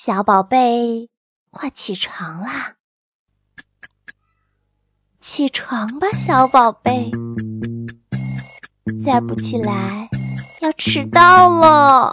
小宝贝快起床啦！起床吧小宝贝再不起来要迟到了。